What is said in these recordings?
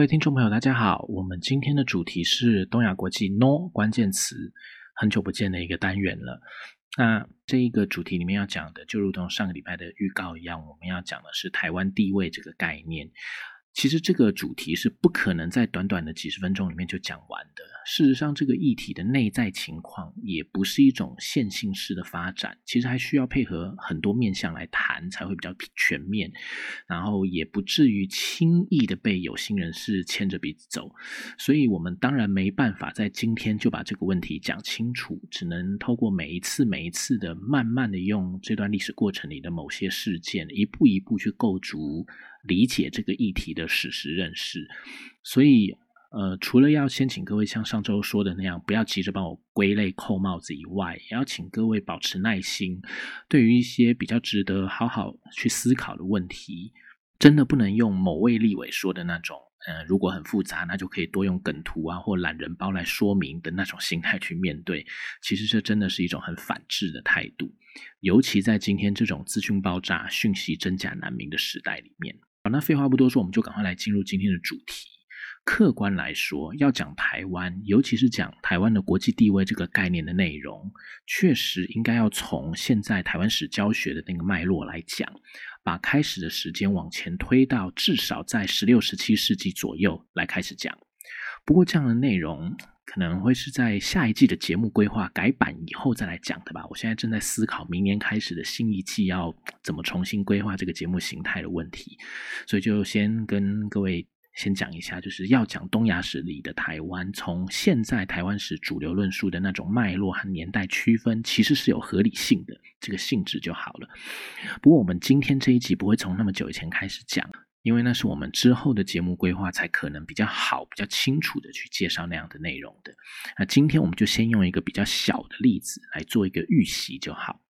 各位听众朋友，大家好。我们今天的主题是东亚国际 “no” 关键词，很久不见的一个单元了。那这一个主题里面要讲的，就如同上个礼拜的预告一样，我们要讲的是台湾地位这个概念。其实这个主题是不可能在短短的几十分钟里面就讲完的。事实上，这个议题的内在情况也不是一种线性式的发展，其实还需要配合很多面向来谈，才会比较全面。然后也不至于轻易的被有心人士牵着鼻子走。所以，我们当然没办法在今天就把这个问题讲清楚，只能透过每一次、每一次的慢慢的用这段历史过程里的某些事件，一步一步去构筑。理解这个议题的史实认识，所以呃，除了要先请各位像上周说的那样，不要急着帮我归类扣帽子以外，也要请各位保持耐心。对于一些比较值得好好去思考的问题，真的不能用某位立委说的那种，嗯，如果很复杂，那就可以多用梗图啊或懒人包来说明的那种心态去面对。其实这真的是一种很反智的态度，尤其在今天这种资讯爆炸、讯息真假难明的时代里面。好，那废话不多说，我们就赶快来进入今天的主题。客观来说，要讲台湾，尤其是讲台湾的国际地位这个概念的内容，确实应该要从现在台湾史教学的那个脉络来讲，把开始的时间往前推到至少在十六、十七世纪左右来开始讲。不过这样的内容。可能会是在下一季的节目规划改版以后再来讲的吧。我现在正在思考明年开始的新一季要怎么重新规划这个节目形态的问题，所以就先跟各位先讲一下，就是要讲东亚史里的台湾，从现在台湾史主流论述的那种脉络和年代区分，其实是有合理性的这个性质就好了。不过我们今天这一集不会从那么久以前开始讲。因为那是我们之后的节目规划才可能比较好、比较清楚的去介绍那样的内容的。那今天我们就先用一个比较小的例子来做一个预习就好。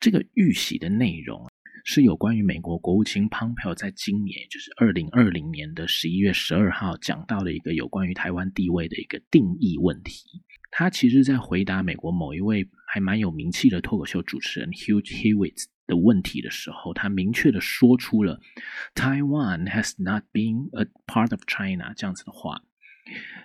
这个预习的内容是有关于美国国务卿 Pompeo 在今年，就是二零二零年的十一月十二号讲到的一个有关于台湾地位的一个定义问题。他其实在回答美国某一位还蛮有名气的脱口秀主持人 Hugh Hewitt。的问题的时候，他明确的说出了 “Taiwan has not been a part of China” 这样子的话，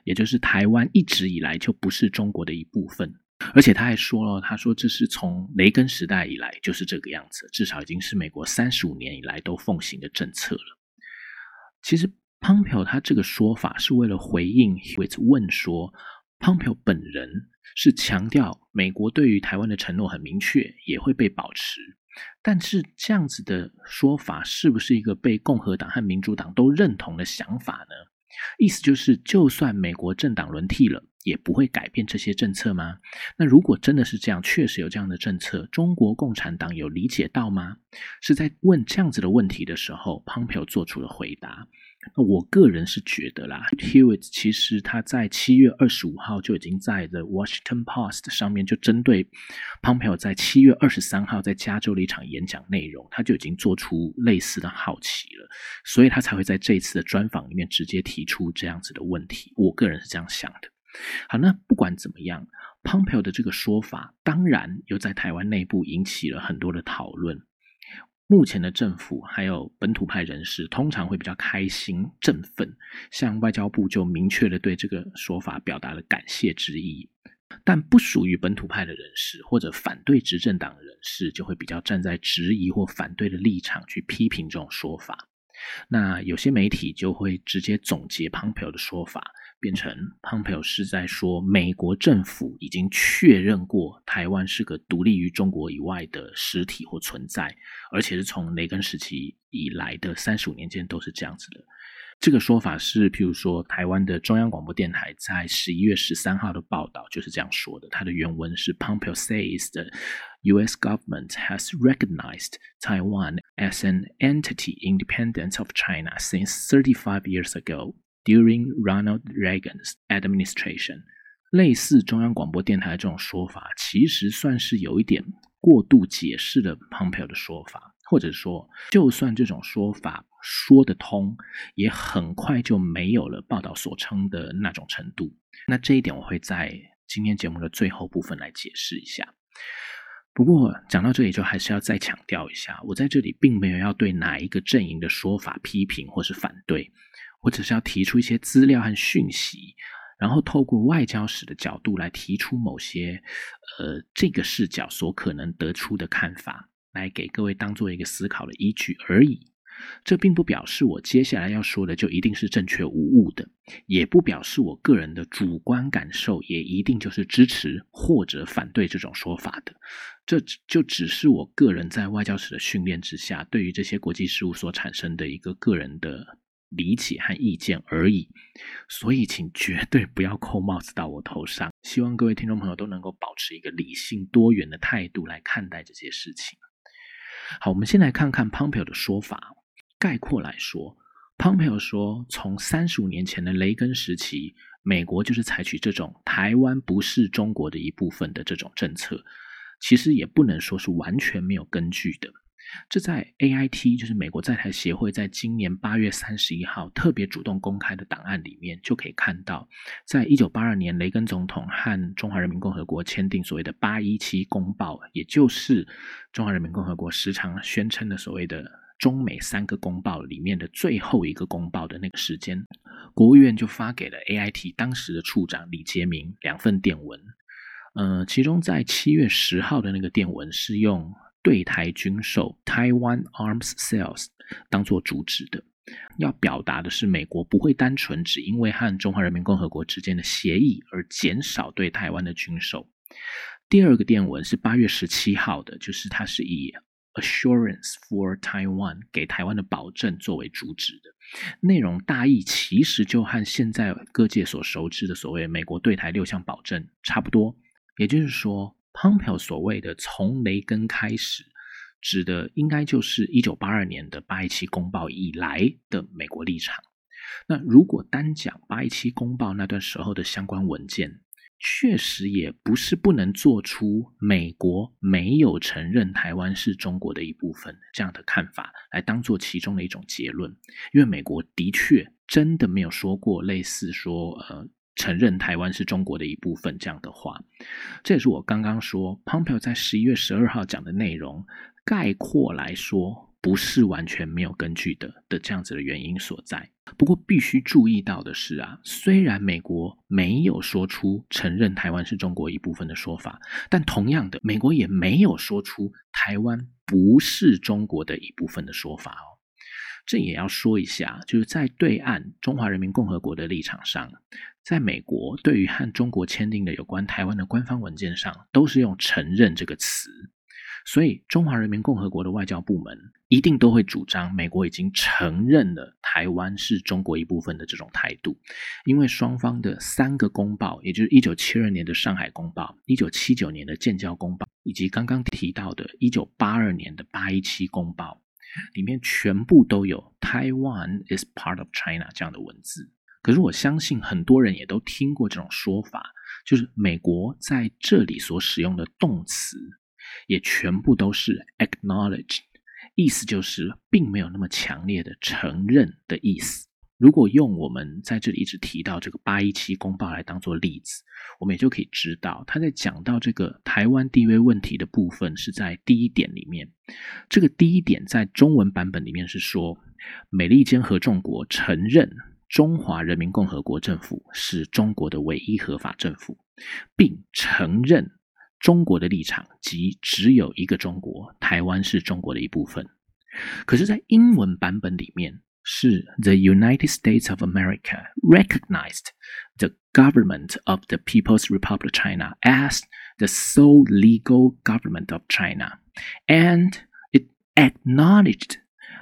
也就是台湾一直以来就不是中国的一部分。而且他还说了，他说这是从雷根时代以来就是这个样子，至少已经是美国三十五年以来都奉行的政策了。其实 Pompeo 他这个说法是为了回应 Hewitt 问说，Pompeo 本人是强调美国对于台湾的承诺很明确，也会被保持。但是这样子的说法是不是一个被共和党和民主党都认同的想法呢？意思就是，就算美国政党轮替了，也不会改变这些政策吗？那如果真的是这样，确实有这样的政策，中国共产党有理解到吗？是在问这样子的问题的时候，Pompeo 做出了回答。那我个人是觉得啦，Hewitt 其实他在七月二十五号就已经在 The Washington Post 上面就针对 Pompeo 在七月二十三号在加州的一场演讲内容，他就已经做出类似的好奇了，所以他才会在这一次的专访里面直接提出这样子的问题。我个人是这样想的。好，那不管怎么样，Pompeo 的这个说法当然又在台湾内部引起了很多的讨论。目前的政府还有本土派人士通常会比较开心、振奋，像外交部就明确的对这个说法表达了感谢之意。但不属于本土派的人士或者反对执政党的人士，就会比较站在质疑或反对的立场去批评这种说法。那有些媒体就会直接总结 Pompeo 的说法。变成 Pompeo 是在说，美国政府已经确认过台湾是个独立于中国以外的实体或存在，而且是从雷根时期以来的三十五年间都是这样子的。这个说法是，譬如说台湾的中央广播电台在十一月十三号的报道就是这样说的。它的原文是 Pompeo says the U.S. government has recognized Taiwan as an entity independent of China since thirty-five years ago. During Ronald Reagan's administration，类似中央广播电台这种说法，其实算是有一点过度解释了 Pompeo 的说法，或者说，就算这种说法说得通，也很快就没有了报道所称的那种程度。那这一点，我会在今天节目的最后部分来解释一下。不过讲到这里，就还是要再强调一下，我在这里并没有要对哪一个阵营的说法批评或是反对。我只是要提出一些资料和讯息，然后透过外交史的角度来提出某些呃这个视角所可能得出的看法，来给各位当做一个思考的依据而已。这并不表示我接下来要说的就一定是正确无误的，也不表示我个人的主观感受也一定就是支持或者反对这种说法的。这就只是我个人在外交史的训练之下，对于这些国际事务所产生的一个个人的理解和意见而已。所以，请绝对不要扣帽子到我头上。希望各位听众朋友都能够保持一个理性多元的态度来看待这些事情。好，我们先来看看 Pompeo 的说法。概括来说，Pompeo 说，从三十五年前的雷根时期，美国就是采取这种台湾不是中国的一部分的这种政策，其实也不能说是完全没有根据的。这在 AIT，就是美国在台协会，在今年八月三十一号特别主动公开的档案里面，就可以看到，在一九八二年，雷根总统和中华人民共和国签订所谓的八一七公报，也就是中华人民共和国时常宣称的所谓的。中美三个公报里面的最后一个公报的那个时间，国务院就发给了 AIT 当时的处长李杰明两份电文。呃，其中在七月十号的那个电文是用对台军售 （Taiwan Arms Sales） 当做主旨的，要表达的是美国不会单纯只因为和中华人民共和国之间的协议而减少对台湾的军售。第二个电文是八月十七号的，就是它是以。Assurance for Taiwan 给台湾的保证作为主旨的内容大意，其实就和现在各界所熟知的所谓美国对台六项保证差不多。也就是说，Pompeo 所谓的从雷根开始，指的应该就是一九八二年的八一七公报以来的美国立场。那如果单讲八一七公报那段时候的相关文件，确实也不是不能做出美国没有承认台湾是中国的一部分这样的看法来当做其中的一种结论，因为美国的确真的没有说过类似说呃承认台湾是中国的一部分这样的话。这也是我刚刚说 Pompeo 在十一月十二号讲的内容，概括来说。不是完全没有根据的的这样子的原因所在。不过必须注意到的是啊，虽然美国没有说出承认台湾是中国一部分的说法，但同样的，美国也没有说出台湾不是中国的一部分的说法哦。这也要说一下，就是在对岸中华人民共和国的立场上，在美国对于和中国签订的有关台湾的官方文件上，都是用承认这个词。所以，中华人民共和国的外交部门一定都会主张美国已经承认了台湾是中国一部分的这种态度，因为双方的三个公报，也就是一九七二年的上海公报、一九七九年的建交公报，以及刚刚提到的一九八二年的八一七公报，里面全部都有 “Taiwan is part of China” 这样的文字。可是，我相信很多人也都听过这种说法，就是美国在这里所使用的动词。也全部都是 acknowledge，意思就是并没有那么强烈的承认的意思。如果用我们在这里一直提到这个八一七公报来当做例子，我们也就可以知道，他在讲到这个台湾地位问题的部分是在第一点里面。这个第一点在中文版本里面是说，美利坚合众国承认中华人民共和国政府是中国的唯一合法政府，并承认。中国的立场即只有一个中国，台湾是中国的一部分。可是，在英文版本里面是 The United States of America recognized the government of the People's Republic of China as the sole legal government of China, and it acknowledged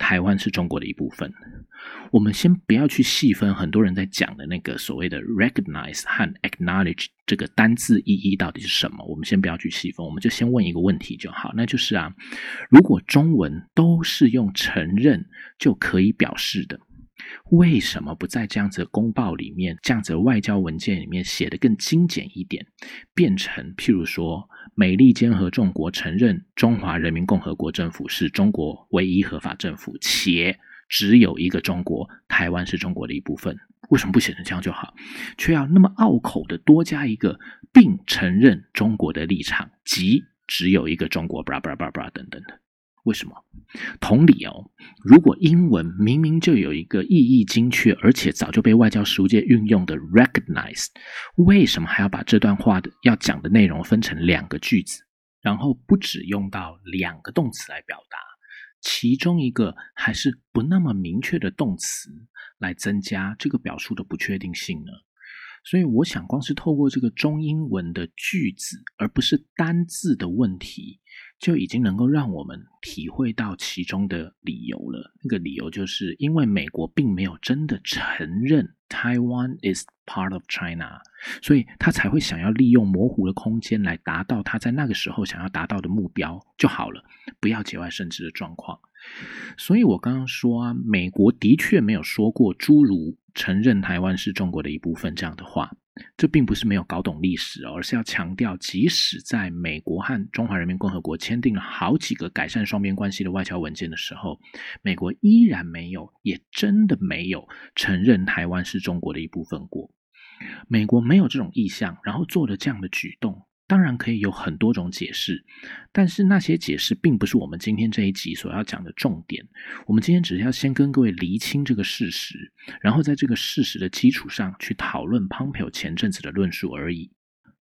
台湾是中国的一部分。我们先不要去细分很多人在讲的那个所谓的 recognize 和 acknowledge 这个单字意义到底是什么，我们先不要去细分，我们就先问一个问题就好，那就是啊，如果中文都是用承认就可以表示的。为什么不在这样子的公报里面、这样子的外交文件里面写的更精简一点，变成譬如说美利坚合众国承认中华人民共和国政府是中国唯一合法政府，且只有一个中国，台湾是中国的一部分。为什么不写成这样就好，却要那么拗口的多加一个并承认中国的立场，即只有一个中国，巴拉巴拉巴拉等等的？为什么？同理哦，如果英文明明就有一个意义精确，而且早就被外交实务界运用的 recognize，为什么还要把这段话的要讲的内容分成两个句子，然后不只用到两个动词来表达，其中一个还是不那么明确的动词来增加这个表述的不确定性呢？所以，我想光是透过这个中英文的句子，而不是单字的问题。就已经能够让我们体会到其中的理由了。那个理由就是因为美国并没有真的承认 Taiwan is part of China，所以他才会想要利用模糊的空间来达到他在那个时候想要达到的目标就好了，不要节外生枝的状况。所以我刚刚说啊，美国的确没有说过诸如承认台湾是中国的一部分这样的话。这并不是没有搞懂历史，而是要强调，即使在美国和中华人民共和国签订了好几个改善双边关系的外交文件的时候，美国依然没有，也真的没有承认台湾是中国的一部分国。美国没有这种意向，然后做了这样的举动。当然可以有很多种解释，但是那些解释并不是我们今天这一集所要讲的重点。我们今天只是要先跟各位厘清这个事实，然后在这个事实的基础上去讨论 Pompeo 前阵子的论述而已。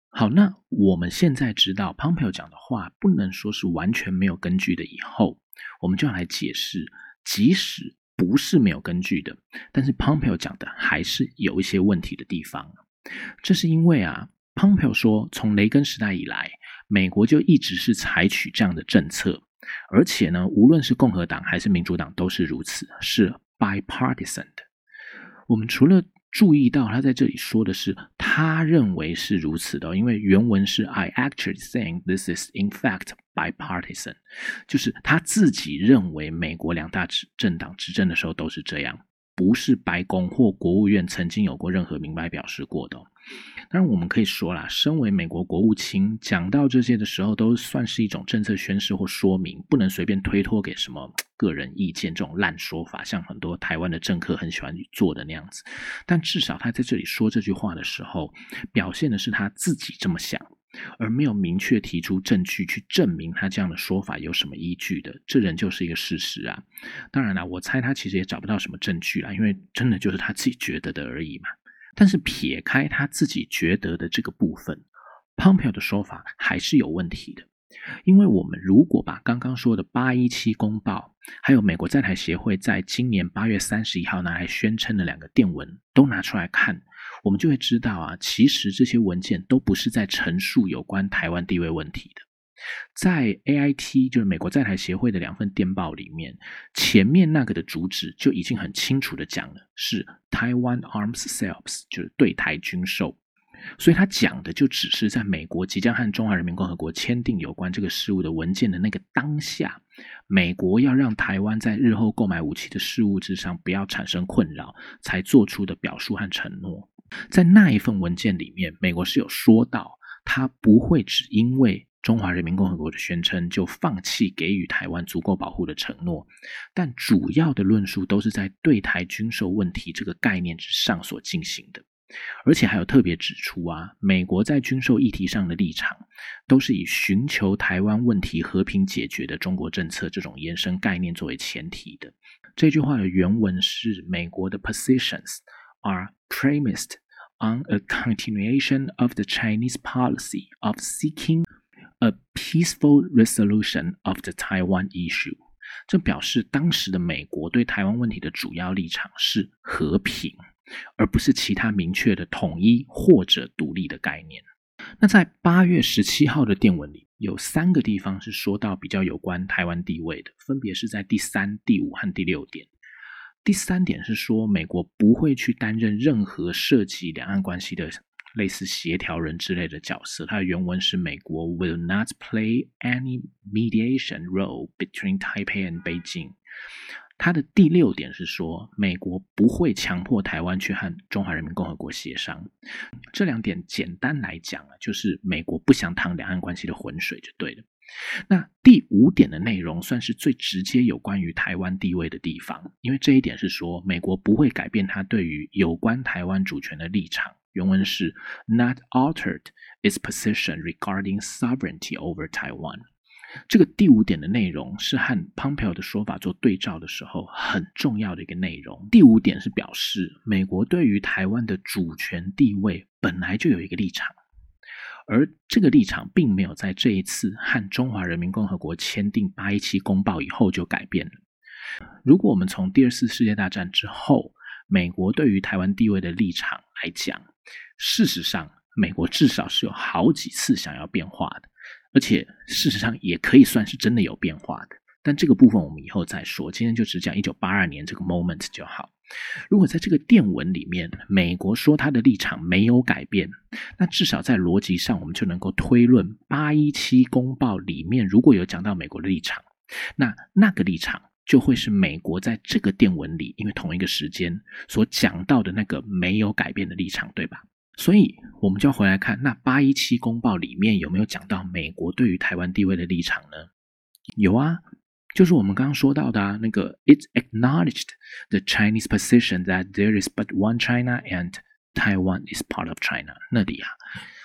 好，那我们现在知道 Pompeo 讲的话不能说是完全没有根据的，以后我们就要来解释，即使不是没有根据的，但是 Pompeo 讲的还是有一些问题的地方。这是因为啊。Pompeo 说，从雷根时代以来，美国就一直是采取这样的政策，而且呢，无论是共和党还是民主党都是如此，是 bipartisan 的。我们除了注意到他在这里说的是他认为是如此的，因为原文是 I actually think this is in fact bipartisan，就是他自己认为美国两大执政党执政的时候都是这样。不是白宫或国务院曾经有过任何明白表示过的。当然，我们可以说啦，身为美国国务卿，讲到这些的时候，都算是一种政策宣示或说明，不能随便推脱给什么个人意见这种烂说法，像很多台湾的政客很喜欢做的那样子。但至少他在这里说这句话的时候，表现的是他自己这么想。而没有明确提出证据去证明他这样的说法有什么依据的，这人就是一个事实啊。当然了，我猜他其实也找不到什么证据啊，因为真的就是他自己觉得的而已嘛。但是撇开他自己觉得的这个部分，Pompeo 的说法还是有问题的。因为我们如果把刚刚说的八一七公报，还有美国在台协会在今年八月三十一号拿来宣称的两个电文都拿出来看。我们就会知道啊，其实这些文件都不是在陈述有关台湾地位问题的。在 A I T 就是美国在台协会的两份电报里面，前面那个的主旨就已经很清楚的讲了，是 Taiwan Arms Sales，就是对台军售。所以他讲的就只是在美国即将和中华人民共和国签订有关这个事务的文件的那个当下，美国要让台湾在日后购买武器的事务之上不要产生困扰，才做出的表述和承诺。在那一份文件里面，美国是有说到，他不会只因为中华人民共和国的宣称就放弃给予台湾足够保护的承诺，但主要的论述都是在对台军售问题这个概念之上所进行的，而且还有特别指出啊，美国在军售议题上的立场都是以寻求台湾问题和平解决的中国政策这种延伸概念作为前提的。这句话的原文是美国的 positions。Are premised on a continuation of the Chinese policy of seeking a peaceful resolution of the Taiwan issue。这表示当时的美国对台湾问题的主要立场是和平，而不是其他明确的统一或者独立的概念。那在八月十七号的电文里，有三个地方是说到比较有关台湾地位的，分别是在第三、第五和第六点。第三点是说，美国不会去担任任何涉及两岸关系的类似协调人之类的角色。它的原文是：美国 will not play any mediation role between Taipei and Beijing。他的第六点是说，美国不会强迫台湾去和中华人民共和国协商。这两点简单来讲啊，就是美国不想淌两岸关系的浑水就对了。那第五点的内容算是最直接有关于台湾地位的地方，因为这一点是说，美国不会改变它对于有关台湾主权的立场。原文是 not altered its position regarding sovereignty over Taiwan。这个第五点的内容是和 Pompeo 的说法做对照的时候很重要的一个内容。第五点是表示美国对于台湾的主权地位本来就有一个立场，而这个立场并没有在这一次和中华人民共和国签订八一七公报以后就改变了。如果我们从第二次世界大战之后，美国对于台湾地位的立场来讲，事实上，美国至少是有好几次想要变化的，而且事实上也可以算是真的有变化的。但这个部分我们以后再说，今天就只讲一九八二年这个 moment 就好。如果在这个电文里面，美国说他的立场没有改变，那至少在逻辑上，我们就能够推论八一七公报里面如果有讲到美国的立场，那那个立场就会是美国在这个电文里，因为同一个时间所讲到的那个没有改变的立场，对吧？所以，我们就要回来看那八一七公报里面有没有讲到美国对于台湾地位的立场呢？有啊，就是我们刚刚说到的啊，那个 It acknowledged the Chinese position that there is but one China and Taiwan is part of China 那里啊，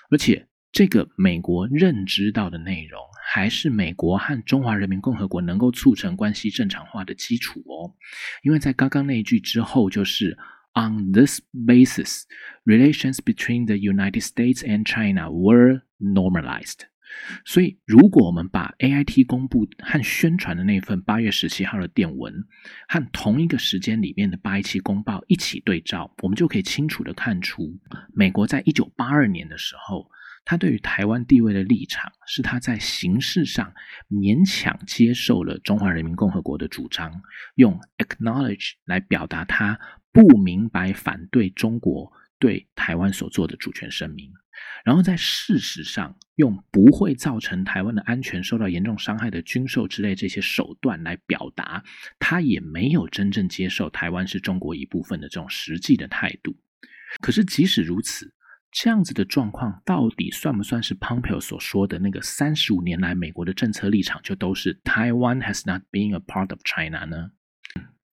而且这个美国认知到的内容，还是美国和中华人民共和国能够促成关系正常化的基础哦，因为在刚刚那一句之后就是。On this basis, relations between the United States and China were normalized. 所以，如果我们把 AIT 公布和宣传的那份八月十七号的电文和同一个时间里面的八一七公报一起对照，我们就可以清楚的看出，美国在一九八二年的时候，他对于台湾地位的立场是他在形式上勉强接受了中华人民共和国的主张，用 acknowledge 来表达他。不明白反对中国对台湾所做的主权声明，然后在事实上用不会造成台湾的安全受到严重伤害的军售之类这些手段来表达，他也没有真正接受台湾是中国一部分的这种实际的态度。可是即使如此，这样子的状况到底算不算是 Pompeo 所说的那个三十五年来美国的政策立场就都是 Taiwan has not been a part of China 呢？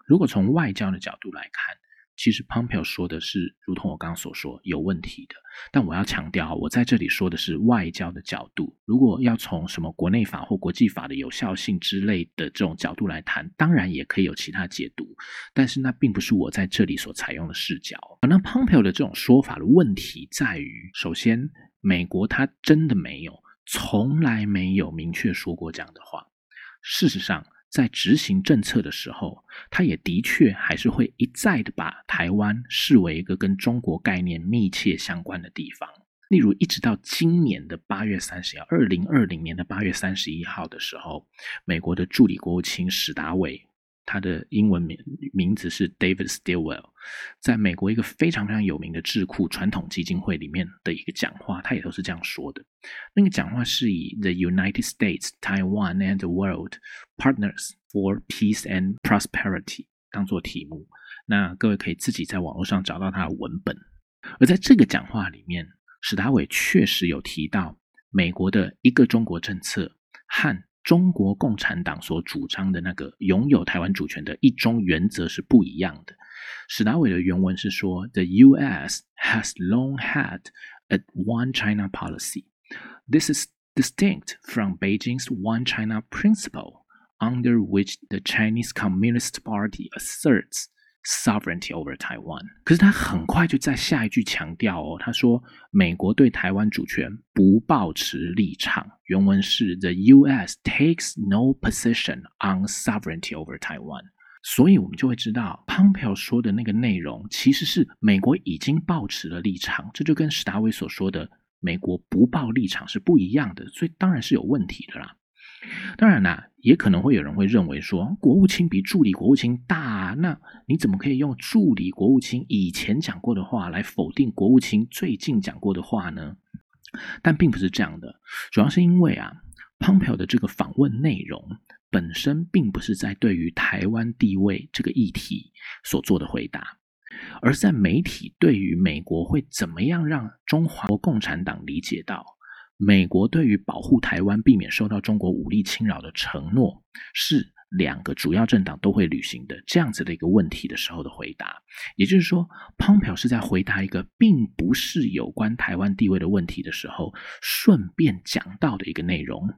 如果从外交的角度来看，其实 Pompeo 说的是，如同我刚刚所说，有问题的。但我要强调，我在这里说的是外交的角度。如果要从什么国内法或国际法的有效性之类的这种角度来谈，当然也可以有其他解读。但是那并不是我在这里所采用的视角。那 Pompeo 的这种说法的问题在于，首先，美国他真的没有，从来没有明确说过这样的话。事实上。在执行政策的时候，他也的确还是会一再的把台湾视为一个跟中国概念密切相关的地方。例如，一直到今年的八月三十号，二零二零年的八月三十一号的时候，美国的助理国务卿史达伟。他的英文名名字是 David Stillwell，在美国一个非常非常有名的智库传统基金会里面的一个讲话，他也都是这样说的。那个讲话是以 The United States, Taiwan and the World Partners for Peace and Prosperity 当做题目。那各位可以自己在网络上找到他的文本。而在这个讲话里面，史达伟确实有提到美国的一个中国政策和。中国共产党所主张的那个拥有台湾主权的一中原则是不一样的。史达伟的原文是说：“The U.S. has long had a one China policy. This is distinct from Beijing's one China principle, under which the Chinese Communist Party asserts.” Sovereignty over Taiwan，可是他很快就在下一句强调哦，他说美国对台湾主权不抱持立场。原文是 The U.S. takes no position on sovereignty over Taiwan。所以我们就会知道，Pompeo 说的那个内容其实是美国已经抱持了立场，这就跟史达威所说的美国不抱立场是不一样的，所以当然是有问题的啦。当然啦，也可能会有人会认为说，国务卿比助理国务卿大，那你怎么可以用助理国务卿以前讲过的话来否定国务卿最近讲过的话呢？但并不是这样的，主要是因为啊，Pompeo 的这个访问内容本身并不是在对于台湾地位这个议题所做的回答，而在媒体对于美国会怎么样让中华共产党理解到美国对于保护台湾、避免受到中国武力侵扰的承诺是。两个主要政党都会履行的这样子的一个问题的时候的回答，也就是说，潘朴是在回答一个并不是有关台湾地位的问题的时候，顺便讲到的一个内容，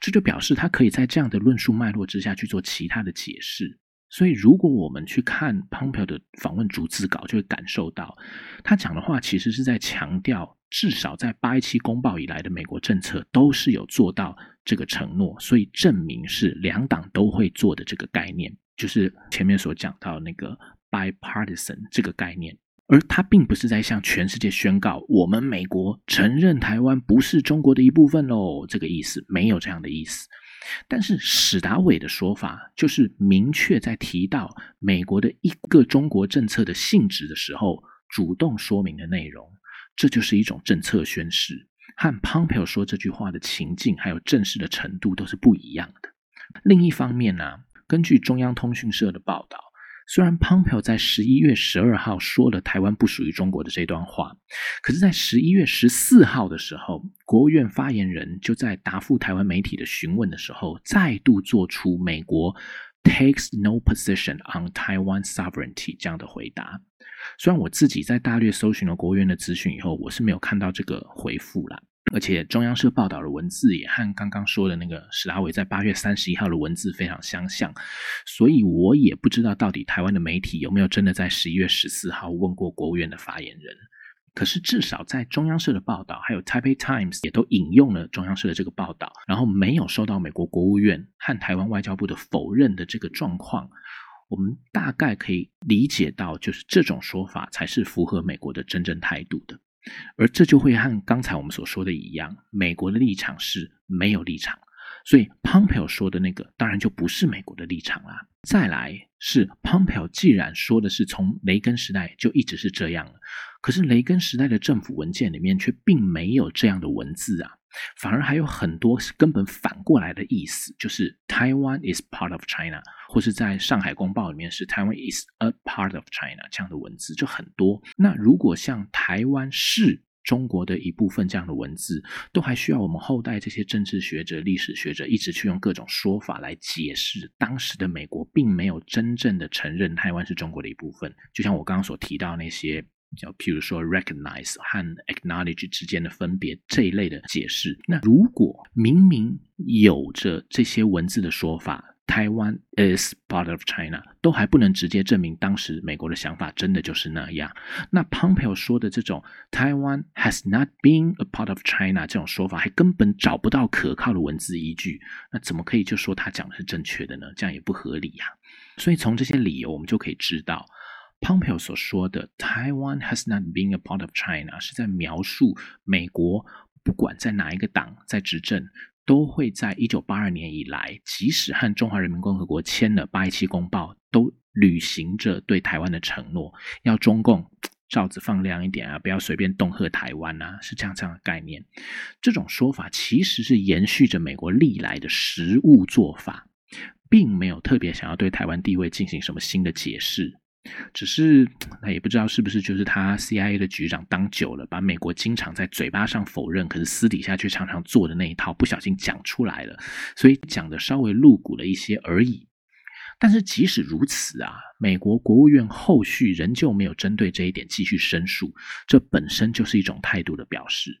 这就表示他可以在这样的论述脉络之下去做其他的解释。所以，如果我们去看 Pompeo 的访问逐字稿，就会感受到他讲的话其实是在强调。至少在八一七公报以来的美国政策都是有做到这个承诺，所以证明是两党都会做的这个概念，就是前面所讲到那个 bipartisan 这个概念。而他并不是在向全世界宣告我们美国承认台湾不是中国的一部分喽，这个意思没有这样的意思。但是史达伟的说法就是明确在提到美国的一个中国政策的性质的时候，主动说明的内容。这就是一种政策宣示，和 Pompeo 说这句话的情境还有正式的程度都是不一样的。另一方面呢，根据中央通讯社的报道，虽然 Pompeo 在十一月十二号说了台湾不属于中国的这段话，可是，在十一月十四号的时候，国务院发言人就在答复台湾媒体的询问的时候，再度做出美国 takes no position on Taiwan sovereignty 这样的回答。虽然我自己在大略搜寻了国务院的资讯以后，我是没有看到这个回复啦。而且中央社报道的文字也和刚刚说的那个史达伟在八月三十一号的文字非常相像，所以我也不知道到底台湾的媒体有没有真的在十一月十四号问过国务院的发言人。可是至少在中央社的报道，还有 Taipei Times 也都引用了中央社的这个报道，然后没有收到美国国务院和台湾外交部的否认的这个状况。我们大概可以理解到，就是这种说法才是符合美国的真正态度的，而这就会和刚才我们所说的一样，美国的立场是没有立场，所以 Pompeo 说的那个当然就不是美国的立场啦。再来是 Pompeo 既然说的是从雷根时代就一直是这样了，可是雷根时代的政府文件里面却并没有这样的文字啊。反而还有很多是根本反过来的意思，就是 Taiwan is part of China，或是在上海公报里面是 Taiwan is a part of China 这样的文字就很多。那如果像台湾是中国的一部分这样的文字，都还需要我们后代这些政治学者、历史学者一直去用各种说法来解释，当时的美国并没有真正的承认台湾是中国的一部分。就像我刚刚所提到那些。叫譬如说，recognize 和 acknowledge 之间的分别这一类的解释。那如果明明有着这些文字的说法，台湾 is part of China，都还不能直接证明当时美国的想法真的就是那样。那 Pompeo 说的这种 Taiwan has not been a part of China 这种说法，还根本找不到可靠的文字依据。那怎么可以就说他讲的是正确的呢？这样也不合理呀。所以从这些理由，我们就可以知道。Pompeo 所说的 “Taiwan has not been a part of China” 是在描述美国不管在哪一个党在执政，都会在一九八二年以来，即使和中华人民共和国签了八一七公报，都履行着对台湾的承诺，要中共罩子放亮一点啊，不要随便恫吓台湾啊，是这样这样的概念。这种说法其实是延续着美国历来的实务做法，并没有特别想要对台湾地位进行什么新的解释。只是那也不知道是不是就是他 CIA 的局长当久了，把美国经常在嘴巴上否认，可是私底下却常常做的那一套不小心讲出来了，所以讲的稍微露骨了一些而已。但是即使如此啊，美国国务院后续仍旧没有针对这一点继续申诉，这本身就是一种态度的表示。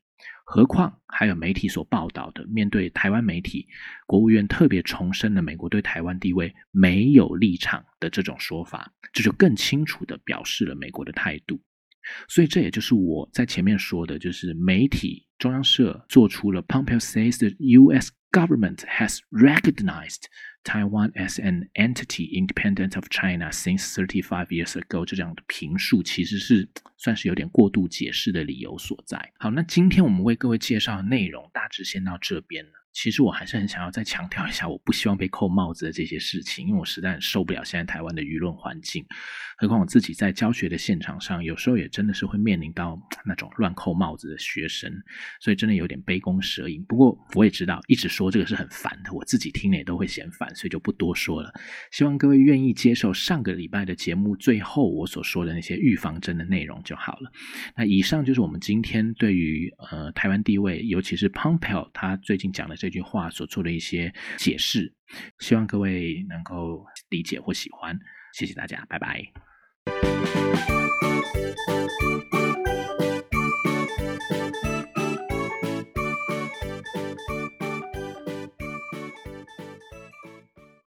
何况还有媒体所报道的，面对台湾媒体，国务院特别重申了美国对台湾地位没有立场的这种说法，这就更清楚的表示了美国的态度。所以这也就是我在前面说的，就是媒体中央社做出了 Pompeo says the U.S. government has recognized Taiwan as an entity independent of China since thirty five years ago 这样的评述，其实是算是有点过度解释的理由所在。好，那今天我们为各位介绍的内容大致先到这边了。其实我还是很想要再强调一下，我不希望被扣帽子的这些事情，因为我实在受不了现在台湾的舆论环境。何况我自己在教学的现场上，有时候也真的是会面临到那种乱扣帽子的学生，所以真的有点杯弓蛇影。不过我也知道，一直说这个是很烦的，我自己听了也都会嫌烦，所以就不多说了。希望各位愿意接受上个礼拜的节目最后我所说的那些预防针的内容就好了。那以上就是我们今天对于呃台湾地位，尤其是 Pompeo 他最近讲的这。句话所做的一些解释，希望各位能够理解或喜欢。谢谢大家，拜拜。